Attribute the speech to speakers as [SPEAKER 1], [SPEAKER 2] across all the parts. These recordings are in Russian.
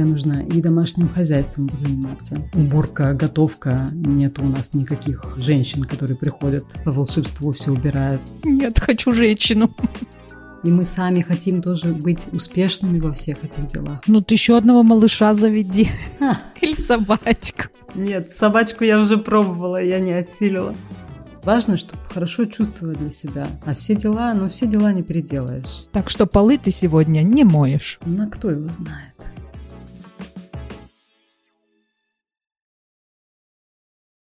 [SPEAKER 1] тебе нужно и домашним хозяйством заниматься. Уборка, готовка. Нет у нас никаких женщин, которые приходят по волшебству все убирают.
[SPEAKER 2] Нет, хочу женщину.
[SPEAKER 1] И мы сами хотим тоже быть успешными во всех этих делах.
[SPEAKER 2] Ну, ты еще одного малыша заведи.
[SPEAKER 1] А.
[SPEAKER 2] Или собачку.
[SPEAKER 1] Нет, собачку я уже пробовала, я не осилила. Важно, чтобы хорошо чувствовать для себя. А все дела, ну все дела не переделаешь.
[SPEAKER 2] Так что полы ты сегодня не моешь.
[SPEAKER 1] Ну, а кто его знает?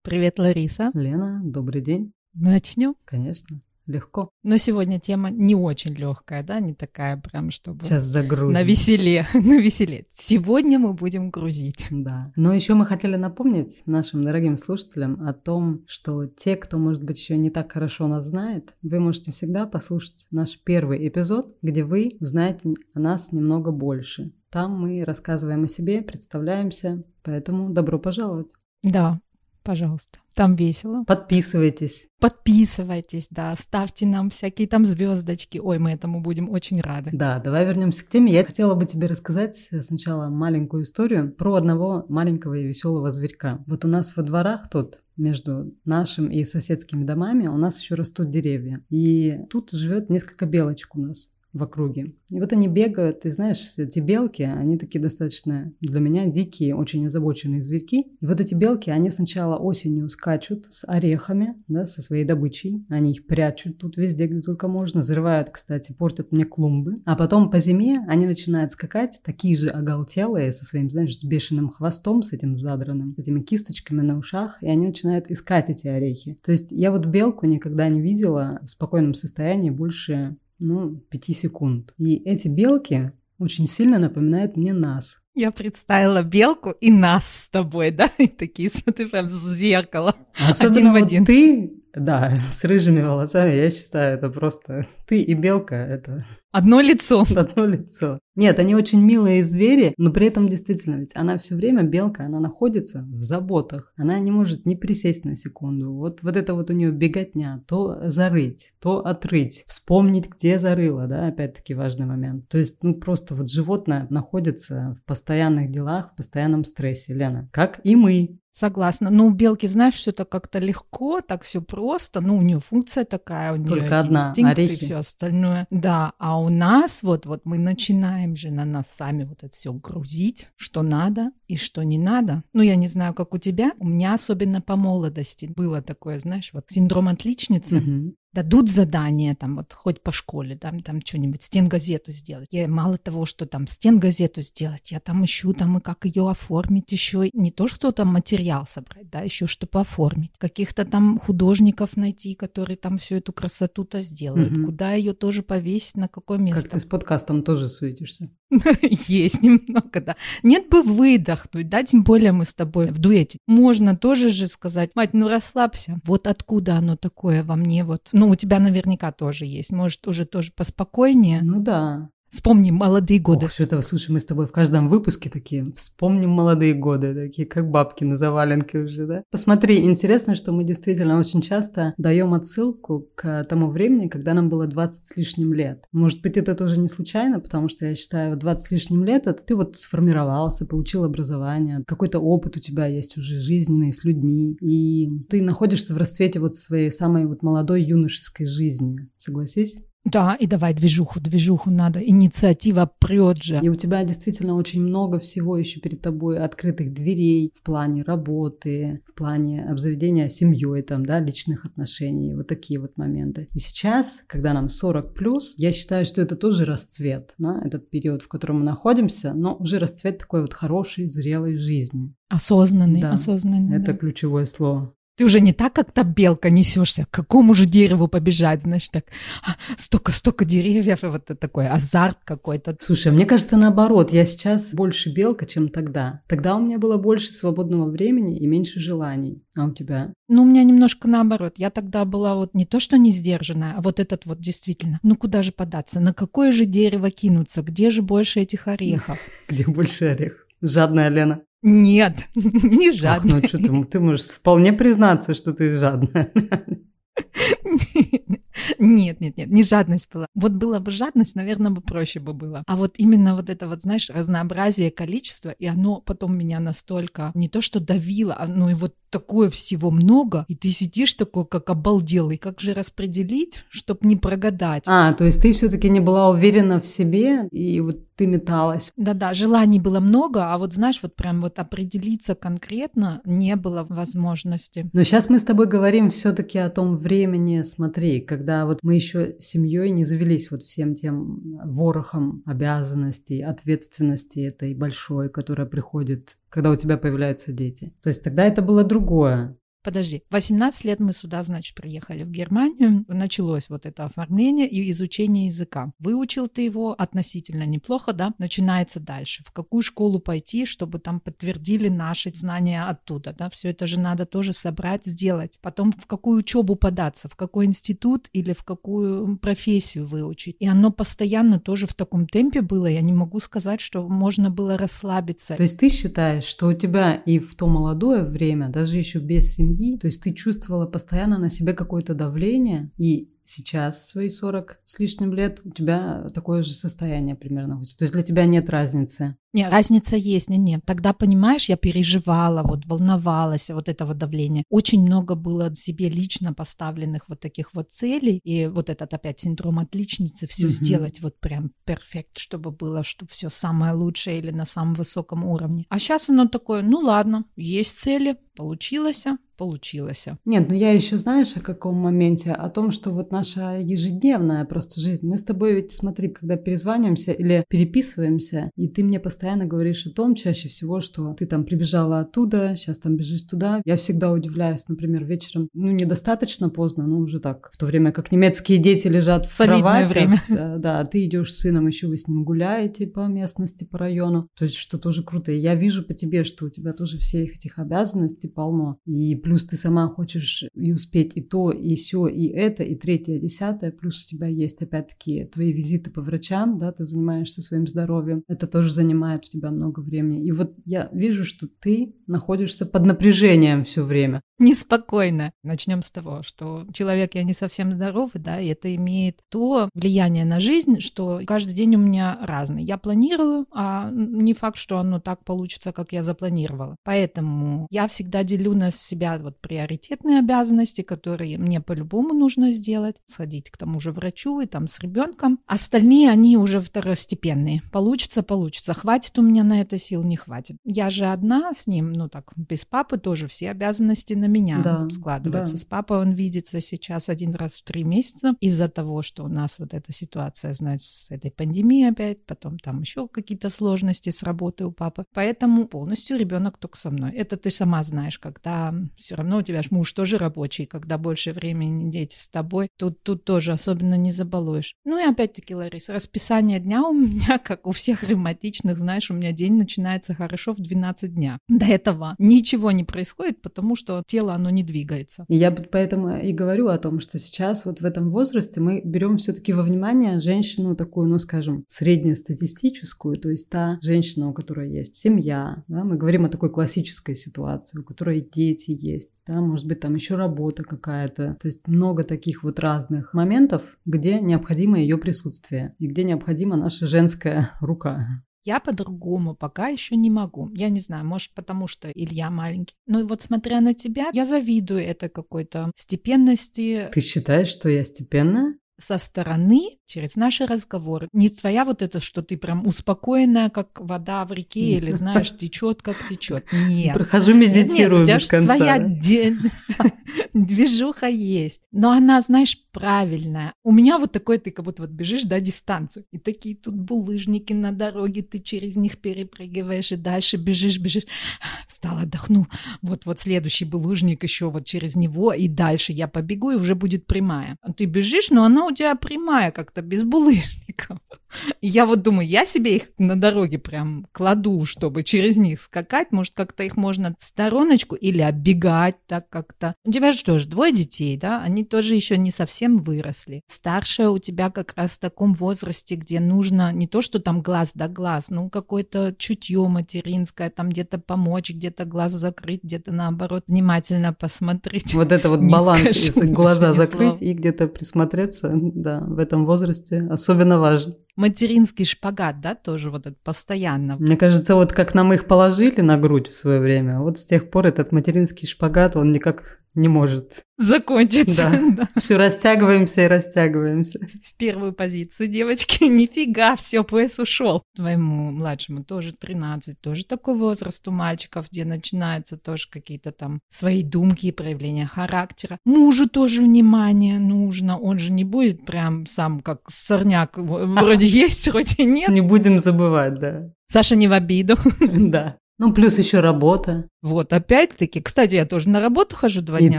[SPEAKER 2] Привет, Лариса.
[SPEAKER 1] Лена, добрый день.
[SPEAKER 2] Начнем?
[SPEAKER 1] Конечно. Легко.
[SPEAKER 2] Но сегодня тема не очень легкая, да, не такая прям, чтобы...
[SPEAKER 1] Сейчас загрузим.
[SPEAKER 2] На веселе, на веселе. Сегодня мы будем грузить.
[SPEAKER 1] Да. Но еще мы хотели напомнить нашим дорогим слушателям о том, что те, кто, может быть, еще не так хорошо нас знает, вы можете всегда послушать наш первый эпизод, где вы узнаете о нас немного больше. Там мы рассказываем о себе, представляемся, поэтому добро пожаловать.
[SPEAKER 2] Да, пожалуйста. Там весело.
[SPEAKER 1] Подписывайтесь.
[SPEAKER 2] Подписывайтесь, да, ставьте нам всякие там звездочки. Ой, мы этому будем очень рады.
[SPEAKER 1] Да, давай вернемся к теме. Я хотела бы тебе рассказать сначала маленькую историю про одного маленького и веселого зверька. Вот у нас во дворах тут между нашим и соседскими домами у нас еще растут деревья. И тут живет несколько белочек у нас в округе. И вот они бегают, и знаешь, эти белки, они такие достаточно для меня дикие, очень озабоченные зверьки. И вот эти белки, они сначала осенью скачут с орехами, да, со своей добычей. Они их прячут тут везде, где только можно. Взрывают, кстати, портят мне клумбы. А потом по зиме они начинают скакать, такие же оголтелые, со своим, знаешь, с бешеным хвостом, с этим задранным, с этими кисточками на ушах, и они начинают искать эти орехи. То есть я вот белку никогда не видела в спокойном состоянии больше ну, 5 секунд. И эти белки очень сильно напоминают мне нас.
[SPEAKER 2] Я представила белку и нас с тобой, да? И такие, смотри, прям с зеркала.
[SPEAKER 1] Особенно один в один. ты, да, с рыжими волосами, я считаю, это просто ты и белка, это
[SPEAKER 2] Одно лицо.
[SPEAKER 1] Одно лицо. Нет, они очень милые звери, но при этом действительно, ведь она все время, белка, она находится в заботах. Она не может не присесть на секунду. Вот, вот это вот у нее беготня. То зарыть, то отрыть. Вспомнить, где зарыла, да, опять-таки важный момент. То есть, ну, просто вот животное находится в постоянных делах, в постоянном стрессе, Лена. Как и мы.
[SPEAKER 2] Согласна. Ну, у белки, знаешь, все это как-то легко, так все просто. Ну, у нее функция такая, у нее
[SPEAKER 1] Только одна, орехи. и
[SPEAKER 2] все остальное. Да, а у нас вот, вот мы начинаем же на нас сами вот это все грузить, что надо и что не надо. Ну, я не знаю, как у тебя. У меня особенно по молодости было такое, знаешь, вот синдром отличницы. Угу дадут задание, там, вот хоть по школе, там, там что-нибудь, стенгазету сделать. Я мало того, что там стенгазету сделать, я там ищу, там, и как ее оформить еще. Не то, что там материал собрать, да, еще чтобы оформить. Каких-то там художников найти, которые там всю эту красоту-то сделают. Угу. Куда ее тоже повесить, на какое место.
[SPEAKER 1] Как ты с подкастом тоже суетишься.
[SPEAKER 2] Есть немного, да. Нет бы выдохнуть, да, тем более мы с тобой в дуэте. Можно тоже же сказать, мать, ну расслабься. Вот откуда оно такое во мне вот. Ну, у тебя наверняка тоже есть. Может, уже тоже поспокойнее.
[SPEAKER 1] Ну да.
[SPEAKER 2] Вспомним молодые годы.
[SPEAKER 1] Ох, что-то, слушай, мы с тобой в каждом выпуске такие вспомним молодые годы, такие как бабки на заваленке уже, да? Посмотри, интересно, что мы действительно очень часто даем отсылку к тому времени, когда нам было 20 с лишним лет. Может быть, это тоже не случайно, потому что я считаю, 20 с лишним лет, это ты вот сформировался, получил образование, какой-то опыт у тебя есть уже жизненный с людьми, и ты находишься в расцвете вот своей самой вот молодой юношеской жизни. Согласись?
[SPEAKER 2] Да, и давай движуху, движуху надо. Инициатива прет же.
[SPEAKER 1] И у тебя действительно очень много всего еще перед тобой открытых дверей в плане работы, в плане обзаведения семьей, там, да, личных отношений, вот такие вот моменты. И сейчас, когда нам 40 плюс, я считаю, что это тоже расцвет, да, этот период, в котором мы находимся, но уже расцвет такой вот хорошей, зрелой жизни.
[SPEAKER 2] Осознанный, да, осознанный.
[SPEAKER 1] Это
[SPEAKER 2] да.
[SPEAKER 1] ключевое слово.
[SPEAKER 2] Ты уже не так, как та белка несешься, к какому же дереву побежать, знаешь, так, «А, столько, столько деревьев, и вот такой азарт какой-то.
[SPEAKER 1] Слушай, мне кажется, наоборот, я сейчас больше белка, чем тогда. Тогда у меня было больше свободного времени и меньше желаний. А у тебя?
[SPEAKER 2] Ну, у меня немножко наоборот. Я тогда была вот не то, что не сдержанная, а вот этот вот действительно. Ну, куда же податься? На какое же дерево кинуться? Где же больше этих орехов?
[SPEAKER 1] Где больше орехов? Жадная Лена.
[SPEAKER 2] Нет, не жадная.
[SPEAKER 1] Ах, ну что ты, ты можешь вполне признаться, что ты жадная.
[SPEAKER 2] Нет, нет, нет, не жадность была. Вот была бы жадность, наверное, бы проще бы было. А вот именно вот это вот, знаешь, разнообразие количества, и оно потом меня настолько не то что давило, а, ну и вот такое всего много, и ты сидишь такой, как обалделый, как же распределить, чтобы не прогадать.
[SPEAKER 1] А, то есть ты все-таки не была уверена в себе, и вот ты металась.
[SPEAKER 2] Да-да, желаний было много, а вот знаешь, вот прям вот определиться конкретно не было возможности.
[SPEAKER 1] Но сейчас мы с тобой говорим все-таки о том времени, смотри, когда вот мы еще семьей не завелись вот всем тем ворохом обязанностей, ответственности этой большой, которая приходит когда у тебя появляются дети. То есть тогда это было другое.
[SPEAKER 2] Подожди, 18 лет мы сюда, значит, приехали в Германию, началось вот это оформление и изучение языка. Выучил ты его относительно неплохо, да? Начинается дальше. В какую школу пойти, чтобы там подтвердили наши знания оттуда, да? Все это же надо тоже собрать, сделать. Потом в какую учебу податься, в какой институт или в какую профессию выучить. И оно постоянно тоже в таком темпе было. Я не могу сказать, что можно было расслабиться.
[SPEAKER 1] То есть ты считаешь, что у тебя и в то молодое время, даже еще без семьи, семьи, то есть ты чувствовала постоянно на себе какое-то давление, и сейчас, свои 40 с лишним лет, у тебя такое же состояние примерно. То есть для тебя нет разницы.
[SPEAKER 2] Не, разница есть, не, не. Тогда, понимаешь, я переживала, вот волновалась, вот этого давления. Очень много было себе лично поставленных вот таких вот целей, и вот этот опять синдром отличницы, все mm-hmm. сделать вот прям перфект, чтобы было, чтобы все самое лучшее или на самом высоком уровне. А сейчас оно такое, ну ладно, есть цели, получилось, получилось.
[SPEAKER 1] Нет, ну я еще знаешь о каком моменте? О том, что вот наша ежедневная просто жизнь. Мы с тобой ведь, смотри, когда перезваниваемся или переписываемся, и ты мне постоянно говоришь о том, чаще всего, что ты там прибежала оттуда, сейчас там бежишь туда. Я всегда удивляюсь, например, вечером, ну, недостаточно поздно, но уже так, в то время как немецкие дети лежат в Солидное кровати. время. Да, да, ты идешь с сыном, еще вы с ним гуляете по местности, по району. То есть, что тоже круто. И я вижу по тебе, что у тебя тоже все этих обязанностей полно. И плюс ты сама хочешь и успеть и то, и все, и это, и третье третье, десятое, плюс у тебя есть опять-таки твои визиты по врачам, да, ты занимаешься своим здоровьем, это тоже занимает у тебя много времени. И вот я вижу, что ты находишься под напряжением все время
[SPEAKER 2] неспокойно. Начнем с того, что человек я не совсем здоровый, да, и это имеет то влияние на жизнь, что каждый день у меня разный. Я планирую, а не факт, что оно так получится, как я запланировала. Поэтому я всегда делю на себя вот приоритетные обязанности, которые мне по-любому нужно сделать, сходить к тому же врачу и там с ребенком. Остальные, они уже второстепенные. Получится, получится. Хватит у меня на это сил, не хватит. Я же одна с ним, ну так, без папы тоже все обязанности на на меня да, складывается. Да. С папой он видится сейчас один раз в три месяца из-за того, что у нас вот эта ситуация, значит, с этой пандемией опять, потом там еще какие-то сложности с работой у папы. Поэтому полностью ребенок только со мной. Это ты сама знаешь, когда все равно у тебя ж муж тоже рабочий, когда больше времени дети с тобой, тут, тут тоже особенно не забалуешь. Ну и опять-таки, Лариса, расписание дня у меня, как у всех ревматичных, знаешь, у меня день начинается хорошо в 12 дня. До этого ничего не происходит, потому что тело, оно не двигается.
[SPEAKER 1] Я поэтому и говорю о том, что сейчас вот в этом возрасте мы берем все-таки во внимание женщину такую, ну, скажем, среднестатистическую, то есть та женщина, у которой есть семья, да, мы говорим о такой классической ситуации, у которой дети есть, да, может быть, там еще работа какая-то, то есть много таких вот разных моментов, где необходимо ее присутствие и где необходима наша женская рука.
[SPEAKER 2] Я по-другому пока еще не могу. Я не знаю, может, потому что Илья маленький. Но вот смотря на тебя, я завидую этой какой-то степенности.
[SPEAKER 1] Ты считаешь, что я степенная?
[SPEAKER 2] со стороны, через наши разговоры. Не твоя вот это, что ты прям успокоенная, как вода в реке, или, знаешь, течет, как течет. Нет.
[SPEAKER 1] Прохожу, медитирую
[SPEAKER 2] Нет, у тебя
[SPEAKER 1] без конца.
[SPEAKER 2] своя движуха есть. Но она, знаешь, правильная. У меня вот такой, ты как будто вот бежишь, да, дистанцию. И такие тут булыжники на дороге, ты через них перепрыгиваешь и дальше бежишь, бежишь. Встал, отдохнул. Вот-вот следующий булыжник еще вот через него, и дальше я побегу, и уже будет прямая. Ты бежишь, но она у тебя прямая как-то, без булыжников. И я вот думаю, я себе их на дороге прям кладу, чтобы через них скакать. Может, как-то их можно в стороночку или оббегать так как-то. У тебя же тоже двое детей, да? Они тоже еще не совсем совсем выросли. Старшая у тебя как раз в таком возрасте, где нужно не то, что там глаз да глаз, ну какое-то чутье материнское, там где-то помочь, где-то глаз закрыть, где-то наоборот внимательно посмотреть.
[SPEAKER 1] Вот это вот баланс, если глаза закрыть и где-то присмотреться, да, в этом возрасте особенно важен
[SPEAKER 2] материнский шпагат, да, тоже вот этот постоянно.
[SPEAKER 1] Мне кажется, вот как нам их положили на грудь в свое время, вот с тех пор этот материнский шпагат, он никак не может
[SPEAKER 2] закончиться.
[SPEAKER 1] Да. да. Все растягиваемся и растягиваемся.
[SPEAKER 2] В первую позицию, девочки, нифига, все, пояс ушел. Твоему младшему тоже 13, тоже такой возраст у мальчиков, где начинаются тоже какие-то там свои думки и проявления характера. Мужу тоже внимание нужно, он же не будет прям сам как сорняк, вроде есть, вроде нет.
[SPEAKER 1] Не будем забывать, да.
[SPEAKER 2] Саша не в обиду.
[SPEAKER 1] Да. Ну, плюс еще работа.
[SPEAKER 2] Вот, опять-таки, кстати, я тоже на работу хожу два
[SPEAKER 1] и
[SPEAKER 2] дня.
[SPEAKER 1] И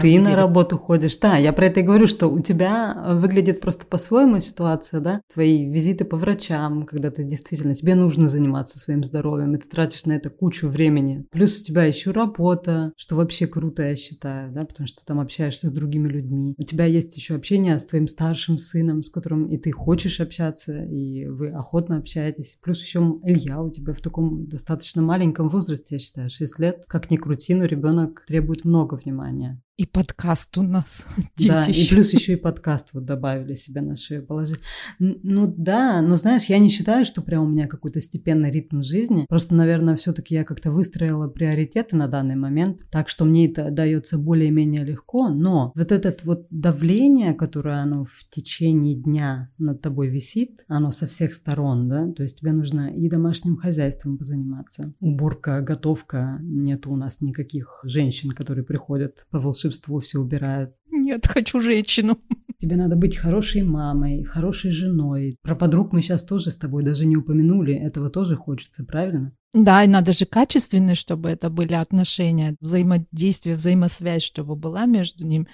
[SPEAKER 1] ты на работу ходишь. Да, я про это и говорю, что у тебя выглядит просто по-своему ситуация, да? Твои визиты по врачам, когда ты действительно, тебе нужно заниматься своим здоровьем, и ты тратишь на это кучу времени. Плюс у тебя еще работа, что вообще круто, я считаю, да, потому что там общаешься с другими людьми. У тебя есть еще общение с твоим старшим сыном, с которым и ты хочешь общаться, и вы охотно общаетесь. Плюс еще Илья у тебя в таком достаточно маленьком возрасте, я считаю, 6 лет, как ни крути, но ребенок требует много внимания.
[SPEAKER 2] И подкаст у нас.
[SPEAKER 1] Да, и плюс еще и подкаст вот добавили себе на шею положить. Ну да, но знаешь, я не считаю, что прям у меня какой-то степенный ритм жизни. Просто, наверное, все-таки я как-то выстроила приоритеты на данный момент, так что мне это дается более-менее легко. Но вот это вот давление, которое оно в течение дня над тобой висит, оно со всех сторон, да, то есть тебе нужно и домашним хозяйством позаниматься. Уборка, готовка, нет у нас никаких женщин, которые приходят по волшебству волшебству все убирают.
[SPEAKER 2] Нет, хочу женщину.
[SPEAKER 1] Тебе надо быть хорошей мамой, хорошей женой. Про подруг мы сейчас тоже с тобой даже не упомянули. Этого тоже хочется, правильно?
[SPEAKER 2] Да, и надо же качественные, чтобы это были отношения, взаимодействие, взаимосвязь, чтобы была между ним.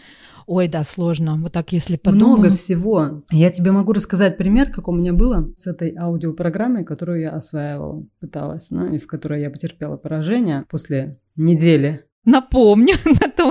[SPEAKER 2] Ой, да, сложно. Вот так, если подумать.
[SPEAKER 1] Много всего. Я тебе могу рассказать пример, как у меня было с этой аудиопрограммой, которую я осваивала, пыталась, ну, и в которой я потерпела поражение после недели
[SPEAKER 2] Напомню,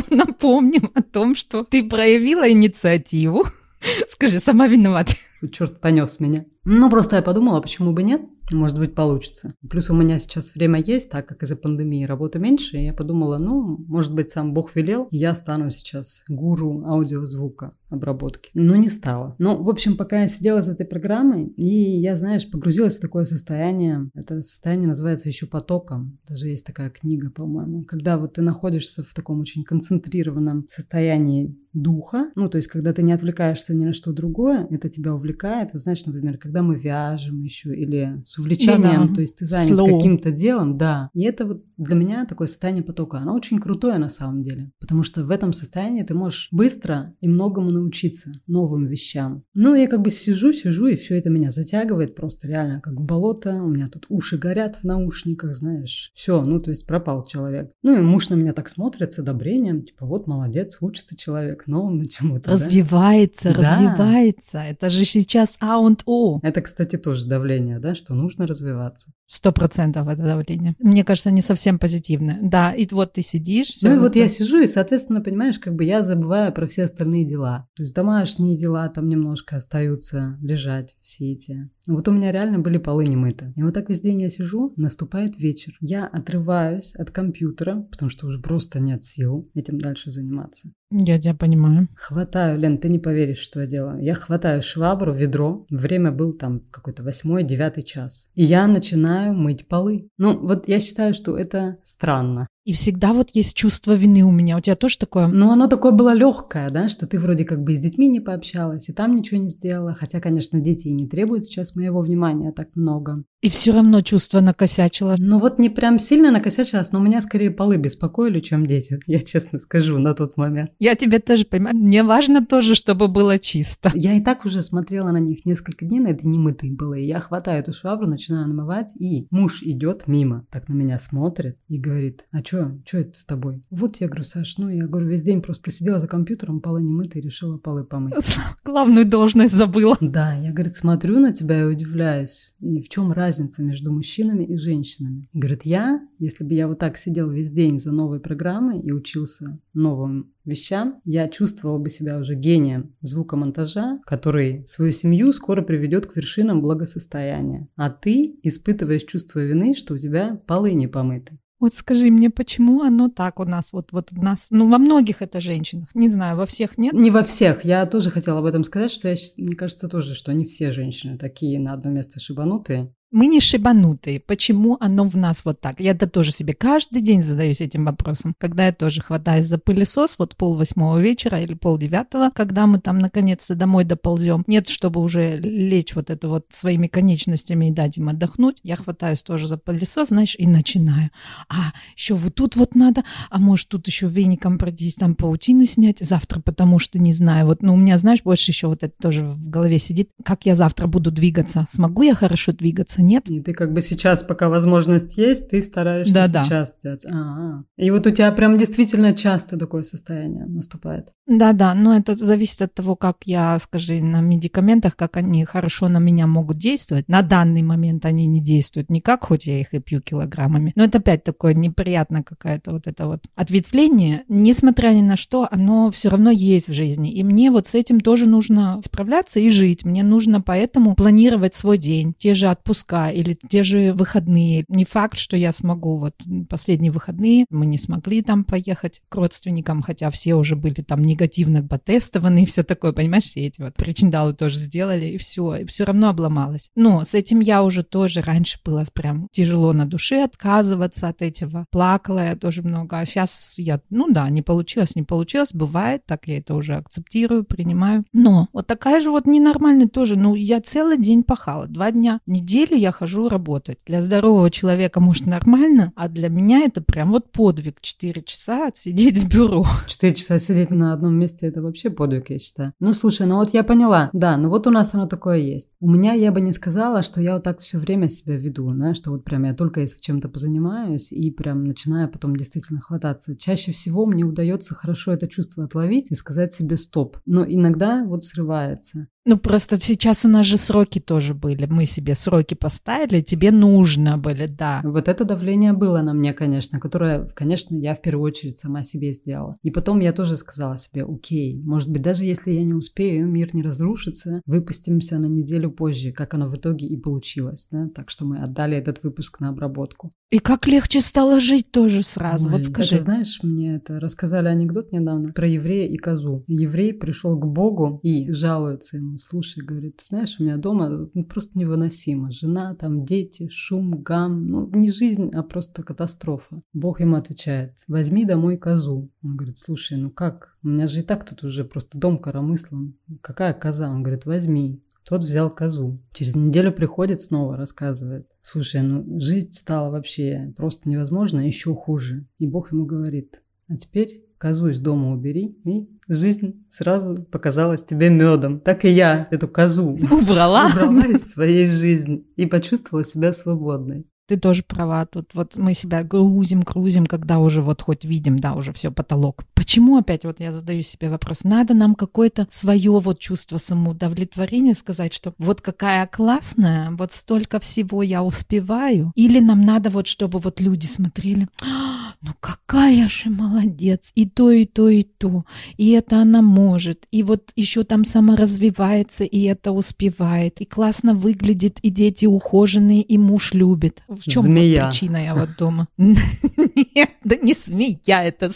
[SPEAKER 2] напомним о том, что ты проявила инициативу. Скажи, сама виновата.
[SPEAKER 1] Черт понес меня. Ну, просто я подумала, почему бы нет? Может быть, получится. Плюс у меня сейчас время есть, так как из-за пандемии работы меньше. И я подумала, ну, может быть, сам Бог велел, я стану сейчас гуру аудиозвука обработки. Но не стала. Ну, в общем, пока я сидела за этой программой, и я, знаешь, погрузилась в такое состояние. Это состояние называется еще потоком. Даже есть такая книга, по-моему. Когда вот ты находишься в таком очень концентрированном состоянии духа, ну, то есть, когда ты не отвлекаешься ни на что другое, это тебя увлекает. Вот знаешь, например, когда мы вяжем еще или с увлечением, да, то есть ты занят Slow. каким-то делом, да. И это вот для меня такое состояние потока. Оно очень крутое на самом деле, потому что в этом состоянии ты можешь быстро и многому научиться, новым вещам. Ну, я как бы сижу, сижу, и все это меня затягивает просто реально как в болото. У меня тут уши горят в наушниках, знаешь. Все, ну, то есть пропал человек. Ну, и муж на меня так смотрит с одобрением, типа, вот молодец, учится человек новому чему-то.
[SPEAKER 2] Развивается, да? развивается. Да. Это же сейчас А und О.
[SPEAKER 1] Это, кстати, тоже давление, да, что нужно развиваться.
[SPEAKER 2] Сто процентов это давление. Мне кажется, не совсем позитивное. Да, и вот ты сидишь.
[SPEAKER 1] Ну и вот я сижу, и, соответственно, понимаешь, как бы я забываю про все остальные дела. То есть домашние дела там немножко остаются лежать все эти. Вот у меня реально были полы не мыты. И вот так весь день я сижу, наступает вечер. Я отрываюсь от компьютера, потому что уже просто нет сил этим дальше заниматься.
[SPEAKER 2] Я тебя понимаю.
[SPEAKER 1] Хватаю, Лен, ты не поверишь, что я делаю. Я хватаю швабру, ведро. Время был там какой-то восьмой, девятый час. И я начинаю мыть полы. Ну, вот я считаю, что это странно.
[SPEAKER 2] И всегда вот есть чувство вины у меня. У тебя тоже такое?
[SPEAKER 1] Ну, оно такое было легкое, да, что ты вроде как бы с детьми не пообщалась, и там ничего не сделала. Хотя, конечно, дети и не требуют сейчас моего внимания так много.
[SPEAKER 2] И все равно чувство накосячило.
[SPEAKER 1] Ну вот не прям сильно накосячилось, но меня скорее полы беспокоили, чем дети, я честно скажу, на тот момент.
[SPEAKER 2] Я тебя тоже понимаю. Мне важно тоже, чтобы было чисто.
[SPEAKER 1] Я и так уже смотрела на них несколько дней, на это немытые было. И я хватаю эту швабру, начинаю намывать, и муж идет мимо, так на меня смотрит и говорит, а что что, что это с тобой? Вот я говорю, Саш, ну я говорю, весь день просто просидела за компьютером, полы не мыты, решила полы помыть.
[SPEAKER 2] Главную должность забыла.
[SPEAKER 1] Да, я, говорит, смотрю на тебя и удивляюсь. И в чем разница между мужчинами и женщинами? Говорит, я, если бы я вот так сидел весь день за новой программой и учился новым вещам, я чувствовала бы себя уже гением звукомонтажа, который свою семью скоро приведет к вершинам благосостояния. А ты испытываешь чувство вины, что у тебя полы не помыты.
[SPEAKER 2] Вот скажи мне, почему оно так у нас, вот, вот в нас, ну, во многих это женщинах, не знаю, во всех нет?
[SPEAKER 1] Не во всех. Я тоже хотела об этом сказать, что я, мне кажется тоже, что не все женщины такие на одно место шибанутые.
[SPEAKER 2] Мы не шибанутые. Почему оно в нас вот так? Я это тоже себе каждый день задаюсь этим вопросом. Когда я тоже хватаюсь за пылесос, вот пол восьмого вечера или пол девятого, когда мы там наконец-то домой доползем. Нет, чтобы уже лечь вот это вот своими конечностями и дать им отдохнуть. Я хватаюсь тоже за пылесос, знаешь, и начинаю. А, еще вот тут вот надо, а может тут еще веником пройтись, там паутины снять завтра, потому что не знаю. Вот, ну, у меня, знаешь, больше еще вот это тоже в голове сидит. Как я завтра буду двигаться? Смогу я хорошо двигаться? Нет.
[SPEAKER 1] И ты как бы сейчас, пока возможность есть, ты стараешься да, сейчас да. делать. А-а. И вот у тебя прям действительно часто такое состояние наступает.
[SPEAKER 2] Да-да, но это зависит от того, как я, скажи, на медикаментах, как они хорошо на меня могут действовать. На данный момент они не действуют никак, хоть я их и пью килограммами. Но это опять такое неприятное какое-то вот это вот ответвление. Несмотря ни на что, оно все равно есть в жизни. И мне вот с этим тоже нужно справляться и жить. Мне нужно поэтому планировать свой день. Те же отпуска отпуска или те же выходные. Не факт, что я смогу. Вот последние выходные мы не смогли там поехать к родственникам, хотя все уже были там негативно потестованы и все такое, понимаешь, все эти вот причиндалы тоже сделали, и все, и все равно обломалось. Но с этим я уже тоже раньше было прям тяжело на душе отказываться от этого. Плакала я тоже много, а сейчас я, ну да, не получилось, не получилось, бывает, так я это уже акцептирую, принимаю. Но вот такая же вот ненормальная тоже, ну я целый день пахала, два дня в неделю я хожу работать. Для здорового человека, может, нормально, а для меня это прям вот подвиг. Четыре часа сидеть в бюро.
[SPEAKER 1] Четыре часа сидеть на одном месте – это вообще подвиг, я считаю. Ну, слушай, ну вот я поняла. Да, ну вот у нас оно такое есть. У меня я бы не сказала, что я вот так все время себя веду, знаешь, что вот прям я только если чем-то позанимаюсь и прям начинаю потом действительно хвататься. Чаще всего мне удается хорошо это чувство отловить и сказать себе стоп. Но иногда вот срывается.
[SPEAKER 2] Ну, просто сейчас у нас же сроки тоже были. Мы себе сроки поставили, тебе нужно были, да.
[SPEAKER 1] Вот это давление было на мне, конечно, которое, конечно, я в первую очередь сама себе сделала. И потом я тоже сказала себе, окей, может быть, даже если я не успею, мир не разрушится, выпустимся на неделю позже, как оно в итоге и получилось, да? Так что мы отдали этот выпуск на обработку.
[SPEAKER 2] И как легче стало жить тоже сразу, Ой, вот скажи.
[SPEAKER 1] Это, знаешь, мне это рассказали анекдот недавно про еврея и козу. Еврей пришел к Богу и жалуется ему, слушай, говорит, ты знаешь, у меня дома ну, просто невыносимо. Жена, там дети, шум, гам. Ну, не жизнь, а просто катастрофа. Бог ему отвечает, возьми домой козу. Он говорит, слушай, ну как? У меня же и так тут уже просто дом коромыслом. Какая коза? Он говорит, возьми. Тот взял козу. Через неделю приходит снова, рассказывает. Слушай, ну жизнь стала вообще просто невозможно, еще хуже. И Бог ему говорит, а теперь козу из дома убери, и жизнь сразу показалась тебе медом. Так и я эту козу
[SPEAKER 2] убрала,
[SPEAKER 1] убрала из своей жизни и почувствовала себя свободной.
[SPEAKER 2] Ты тоже права. Тут вот мы себя грузим, грузим, когда уже вот хоть видим, да, уже все потолок. Почему опять вот я задаю себе вопрос? Надо нам какое-то свое вот чувство самоудовлетворения сказать, что вот какая классная, вот столько всего я успеваю. Или нам надо вот, чтобы вот люди смотрели, «А, ну какая же молодец, и то, и то, и то, и это она может, и вот еще там саморазвивается, и это успевает, и классно выглядит, и дети ухоженные, и муж любит в чем змея. причина я вот дома? Нет, да не змея, это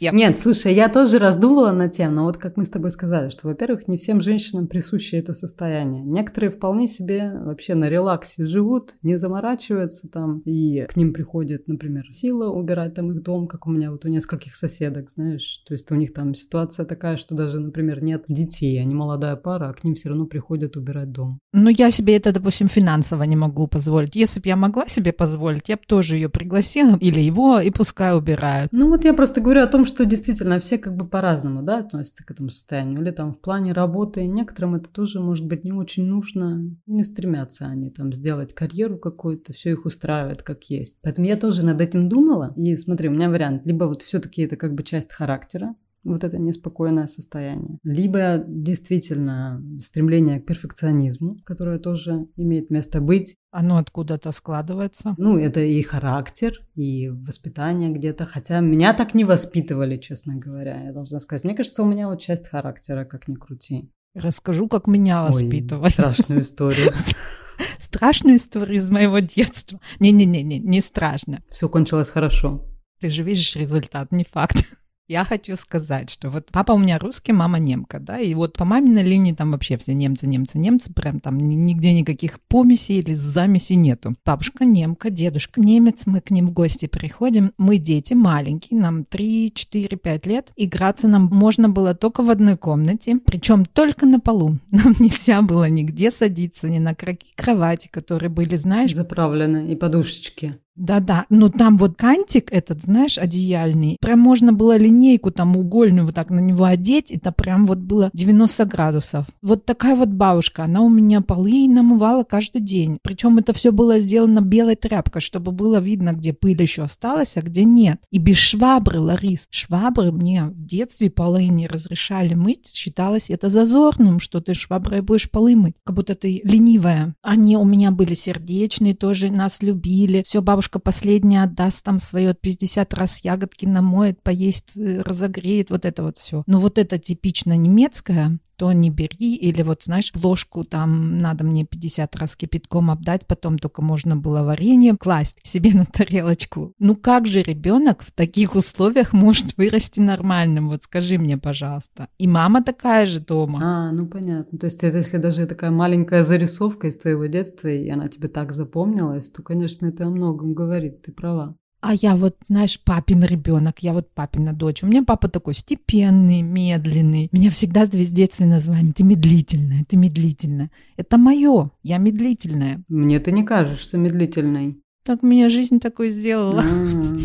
[SPEAKER 1] совсем. Нет, слушай, я тоже раздумывала над тем, но вот как мы с тобой сказали, что, во-первых, не всем женщинам присуще это состояние. Некоторые вполне себе вообще на релаксе живут, не заморачиваются там, и к ним приходит, например, сила убирать там их дом, как у меня вот у нескольких соседок, знаешь, то есть у них там ситуация такая, что даже, например, нет детей, они молодая пара, а к ним все равно приходят убирать дом.
[SPEAKER 2] Ну, я себе это, допустим, финансово не могу позволить. Если бы я могла себе позволить, я бы тоже ее пригласила или его, и пускай убирают.
[SPEAKER 1] Ну, вот я просто говорю о том, что действительно все как бы по-разному, да, относятся к этому состоянию. Или там в плане работы некоторым это тоже может быть не очень нужно. Не стремятся они там сделать карьеру какую-то, все их устраивает как есть. Поэтому я тоже над этим думала. И смотри, у меня вариант. Либо вот все-таки это как бы часть характера, вот это неспокойное состояние. Либо действительно стремление к перфекционизму, которое тоже имеет место быть.
[SPEAKER 2] Оно откуда-то складывается.
[SPEAKER 1] Ну, это и характер, и воспитание где-то. Хотя меня так не воспитывали, честно говоря, я должна сказать. Мне кажется, у меня вот часть характера, как ни крути.
[SPEAKER 2] Расскажу, как меня воспитывали. Ой,
[SPEAKER 1] страшную историю.
[SPEAKER 2] Страшную историю из моего детства. Не-не-не, не страшно.
[SPEAKER 1] Все кончилось хорошо.
[SPEAKER 2] Ты же видишь результат, не факт. Я хочу сказать, что вот папа у меня русский, мама немка, да, и вот по маминой линии там вообще все немцы, немцы, немцы, прям там нигде никаких помесей или замесей нету. Бабушка немка, дедушка немец, мы к ним в гости приходим, мы дети маленькие, нам 3, 4, 5 лет, играться нам можно было только в одной комнате, причем только на полу. Нам нельзя было нигде садиться, ни на кровати, которые были, знаешь...
[SPEAKER 1] Заправлены, и подушечки.
[SPEAKER 2] Да-да, но там вот кантик этот, знаешь, одеяльный, прям можно было линейку там угольную вот так на него одеть, это прям вот было 90 градусов. Вот такая вот бабушка, она у меня полы намывала каждый день. Причем это все было сделано белой тряпкой, чтобы было видно, где пыль еще осталась, а где нет. И без швабры, Ларис. Швабры мне в детстве полы не разрешали мыть. Считалось это зазорным, что ты шваброй будешь полы мыть, как будто ты ленивая. Они у меня были сердечные, тоже нас любили. Все, бабушка бабушка последняя отдаст там свое 50 раз ягодки намоет, поесть, э, разогреет, вот это вот все. Но вот это типично немецкое, то не бери, или вот, знаешь, ложку там надо мне 50 раз кипятком обдать, потом только можно было варенье класть себе на тарелочку. Ну как же ребенок в таких условиях может вырасти нормальным? Вот скажи мне, пожалуйста. И мама такая же дома.
[SPEAKER 1] А, ну понятно. То есть это если даже такая маленькая зарисовка из твоего детства, и она тебе так запомнилась, то, конечно, это о многом говорит, ты права.
[SPEAKER 2] А я вот, знаешь, папин ребенок, я вот папина дочь. У меня папа такой степенный, медленный. Меня всегда с детства называли, ты медлительная, ты медлительная. Это мое, я медлительная.
[SPEAKER 1] Мне ты не кажешься медлительной.
[SPEAKER 2] Так меня жизнь такой сделала. А-а-а.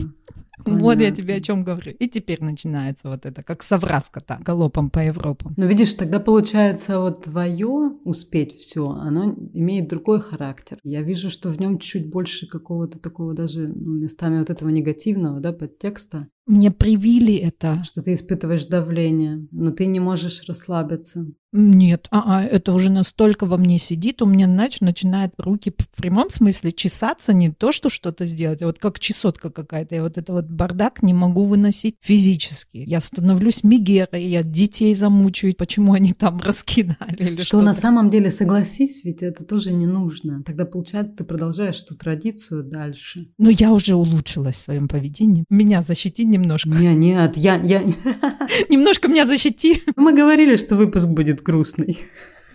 [SPEAKER 2] Понятно. Вот я тебе о чем говорю. И теперь начинается вот это, как совраска там, галопом по Европам.
[SPEAKER 1] Но видишь, тогда получается вот твое успеть все, оно имеет другой характер. Я вижу, что в нем чуть больше какого-то такого даже ну, местами вот этого негативного, да, подтекста.
[SPEAKER 2] Мне привили это.
[SPEAKER 1] Что ты испытываешь давление, но ты не можешь расслабиться.
[SPEAKER 2] Нет, а, а это уже настолько во мне сидит, у меня значит, начинает руки в прямом смысле чесаться, не то, что что-то сделать, а вот как чесотка какая-то. Я вот это вот бардак не могу выносить физически. Я становлюсь мигерой, я детей замучаю, почему они там раскидали или что.
[SPEAKER 1] Что на самом деле, согласись, ведь это тоже не нужно. Тогда, получается, ты продолжаешь эту традицию дальше.
[SPEAKER 2] Но я уже улучшилась в своем поведении. Меня защити немножко.
[SPEAKER 1] Не, нет, я... я...
[SPEAKER 2] Немножко меня защити.
[SPEAKER 1] Мы говорили, что выпуск будет грустный.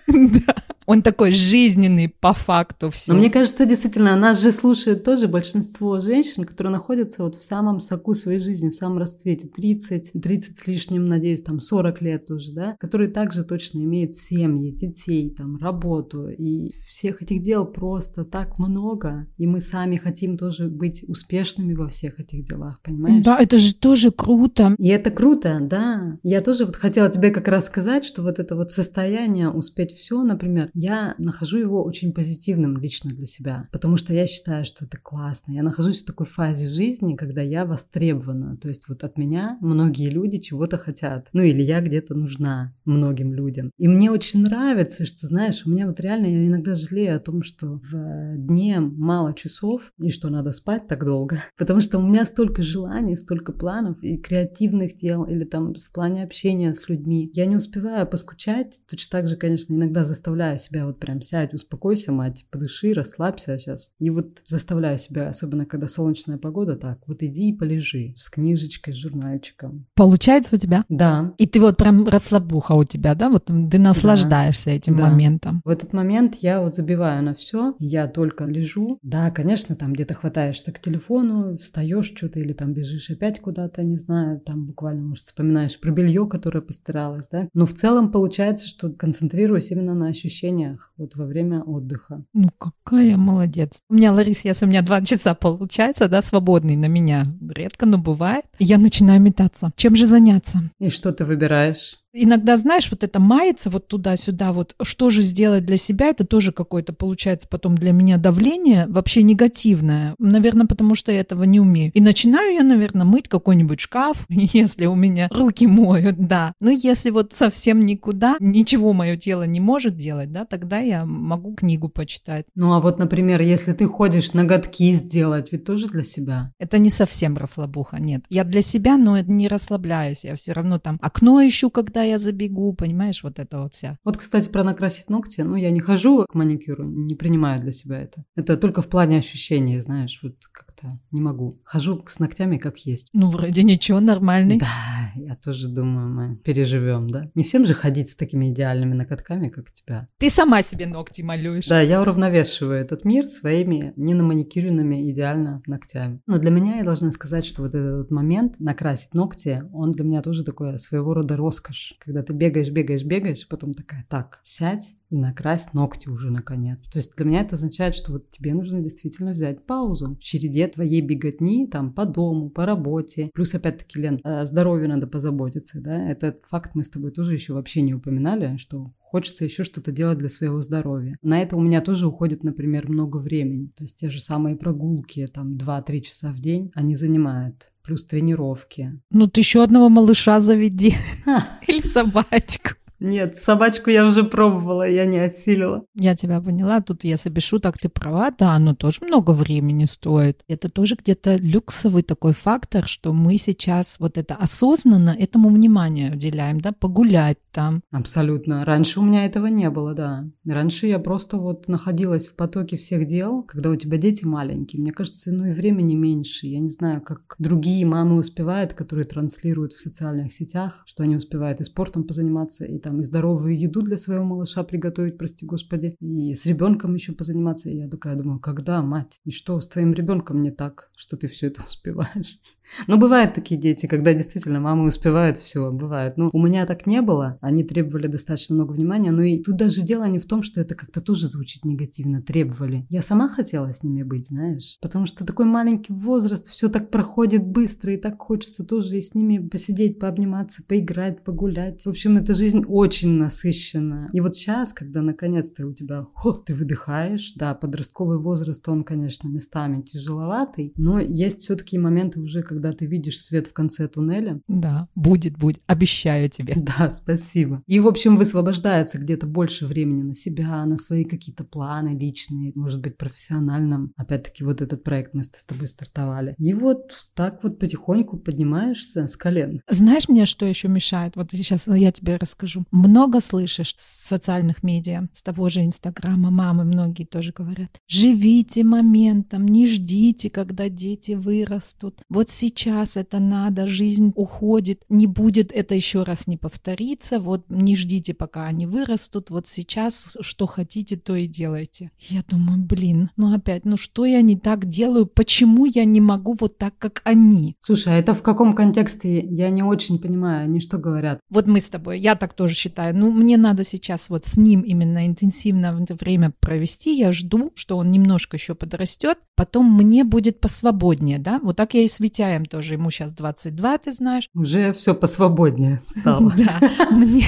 [SPEAKER 2] Да. Он такой жизненный по факту все.
[SPEAKER 1] Но мне кажется, действительно, нас же слушает тоже большинство женщин, которые находятся вот в самом соку своей жизни, в самом расцвете, 30, 30 с лишним, надеюсь, там 40 лет уже, да, которые также точно имеют семьи, детей, там, работу, и всех этих дел просто так много, и мы сами хотим тоже быть успешными во всех этих делах, понимаешь?
[SPEAKER 2] Да, это же тоже круто.
[SPEAKER 1] И это круто, да. Я тоже вот хотела тебе как раз сказать, что вот это вот состояние успеть все, например, я нахожу его очень позитивным лично для себя, потому что я считаю, что это классно. Я нахожусь в такой фазе жизни, когда я востребована. То есть вот от меня многие люди чего-то хотят. Ну или я где-то нужна многим людям. И мне очень нравится, что, знаешь, у меня вот реально, я иногда жалею о том, что в дне мало часов и что надо спать так долго. Потому что у меня столько желаний, столько планов и креативных дел, или там в плане общения с людьми. Я не успеваю поскучать. Точно так же, конечно, иногда заставляю себя вот прям сядь, успокойся, мать, подыши, расслабься сейчас. И вот заставляю себя, особенно когда солнечная погода, так, вот иди и полежи с книжечкой, с журнальчиком.
[SPEAKER 2] Получается у тебя?
[SPEAKER 1] Да.
[SPEAKER 2] И ты вот прям расслабуха у тебя, да? Вот ты наслаждаешься да. этим да. моментом.
[SPEAKER 1] В этот момент я вот забиваю на все, я только лежу. Да, конечно, там где-то хватаешься к телефону, встаешь что-то или там бежишь опять куда-то, не знаю, там буквально, может, вспоминаешь про белье, которое постиралось, да. Но в целом получается, что концентрируюсь именно на ощущении ощущениях вот во время отдыха.
[SPEAKER 2] Ну, какая молодец. У меня, Лариса, если у меня два часа получается, да, свободный на меня, редко, но бывает, я начинаю метаться. Чем же заняться?
[SPEAKER 1] И что ты выбираешь?
[SPEAKER 2] Иногда, знаешь, вот это мается вот туда-сюда, вот что же сделать для себя, это тоже какое-то получается потом для меня давление, вообще негативное. Наверное, потому что я этого не умею. И начинаю я, наверное, мыть какой-нибудь шкаф, если у меня руки моют, да. Но если вот совсем никуда, ничего мое тело не может делать, да, тогда я могу книгу почитать.
[SPEAKER 1] Ну а вот, например, если ты ходишь ноготки сделать, ведь тоже для себя?
[SPEAKER 2] Это не совсем расслабуха, нет. Я для себя, но не расслабляюсь. Я все равно там окно ищу, когда когда я забегу, понимаешь, вот это вот вся.
[SPEAKER 1] Вот, кстати, про накрасить ногти. Ну, я не хожу к маникюру, не принимаю для себя это. Это только в плане ощущений, знаешь, вот как-то не могу. Хожу с ногтями как есть.
[SPEAKER 2] Ну, вроде ничего, нормальный.
[SPEAKER 1] Да, я тоже думаю, мы переживем, да? Не всем же ходить с такими идеальными ноготками, как у тебя.
[SPEAKER 2] Ты сама себе ногти малюешь.
[SPEAKER 1] Да, я уравновешиваю этот мир своими не на маникюренными идеально ногтями. Но для меня я должна сказать, что вот этот момент накрасить ногти, он для меня тоже такой своего рода роскошь когда ты бегаешь, бегаешь, бегаешь, потом такая, так, сядь и накрась ногти уже наконец. То есть для меня это означает, что вот тебе нужно действительно взять паузу в череде твоей беготни, там, по дому, по работе. Плюс, опять-таки, Лен, о здоровье надо позаботиться, да? Этот факт мы с тобой тоже еще вообще не упоминали, что хочется еще что-то делать для своего здоровья. На это у меня тоже уходит, например, много времени. То есть те же самые прогулки, там, 2-3 часа в день, они занимают плюс тренировки.
[SPEAKER 2] Ну, ты еще одного малыша заведи. Или собачку.
[SPEAKER 1] Нет, собачку я уже пробовала, я не осилила.
[SPEAKER 2] Я тебя поняла, тут если без шуток ты права, да, оно тоже много времени стоит. Это тоже где-то люксовый такой фактор, что мы сейчас вот это осознанно этому внимание уделяем, да, погулять там.
[SPEAKER 1] Абсолютно. Раньше у меня этого не было, да. Раньше я просто вот находилась в потоке всех дел, когда у тебя дети маленькие. Мне кажется, ну и времени меньше. Я не знаю, как другие мамы успевают, которые транслируют в социальных сетях, что они успевают и спортом позаниматься, и там там и здоровую еду для своего малыша приготовить, прости господи, и с ребенком еще позаниматься. И я такая думаю, когда, мать? И что с твоим ребенком не так, что ты все это успеваешь? Ну, бывают такие дети, когда действительно мамы успевают все, бывает. Но у меня так не было, они требовали достаточно много внимания, но и тут даже дело не в том, что это как-то тоже звучит негативно, требовали. Я сама хотела с ними быть, знаешь, потому что такой маленький возраст, все так проходит быстро, и так хочется тоже и с ними посидеть, пообниматься, поиграть, погулять. В общем, эта жизнь очень насыщенная. И вот сейчас, когда наконец-то у тебя, о, ты выдыхаешь, да, подростковый возраст, он, конечно, местами тяжеловатый, но есть все-таки моменты уже, когда когда ты видишь свет в конце туннеля.
[SPEAKER 2] Да, будет, будет, обещаю тебе.
[SPEAKER 1] Да, спасибо. И, в общем, высвобождается где-то больше времени на себя, на свои какие-то планы личные, может быть, профессиональном. Опять-таки, вот этот проект мы с тобой стартовали. И вот так вот потихоньку поднимаешься с колен.
[SPEAKER 2] Знаешь мне, что еще мешает? Вот сейчас я тебе расскажу. Много слышишь с социальных медиа, с того же Инстаграма, мамы многие тоже говорят. Живите моментом, не ждите, когда дети вырастут. Вот сейчас сейчас это надо, жизнь уходит, не будет это еще раз не повториться, вот не ждите, пока они вырастут, вот сейчас что хотите, то и делайте. Я думаю, блин, ну опять, ну что я не так делаю, почему я не могу вот так, как они?
[SPEAKER 1] Слушай, а это в каком контексте? Я не очень понимаю, они что говорят?
[SPEAKER 2] Вот мы с тобой, я так тоже считаю, ну мне надо сейчас вот с ним именно интенсивно время провести, я жду, что он немножко еще подрастет, потом мне будет посвободнее, да, вот так я и с Рэем тоже, ему сейчас 22, ты знаешь.
[SPEAKER 1] Уже все посвободнее стало.
[SPEAKER 2] Да, мне...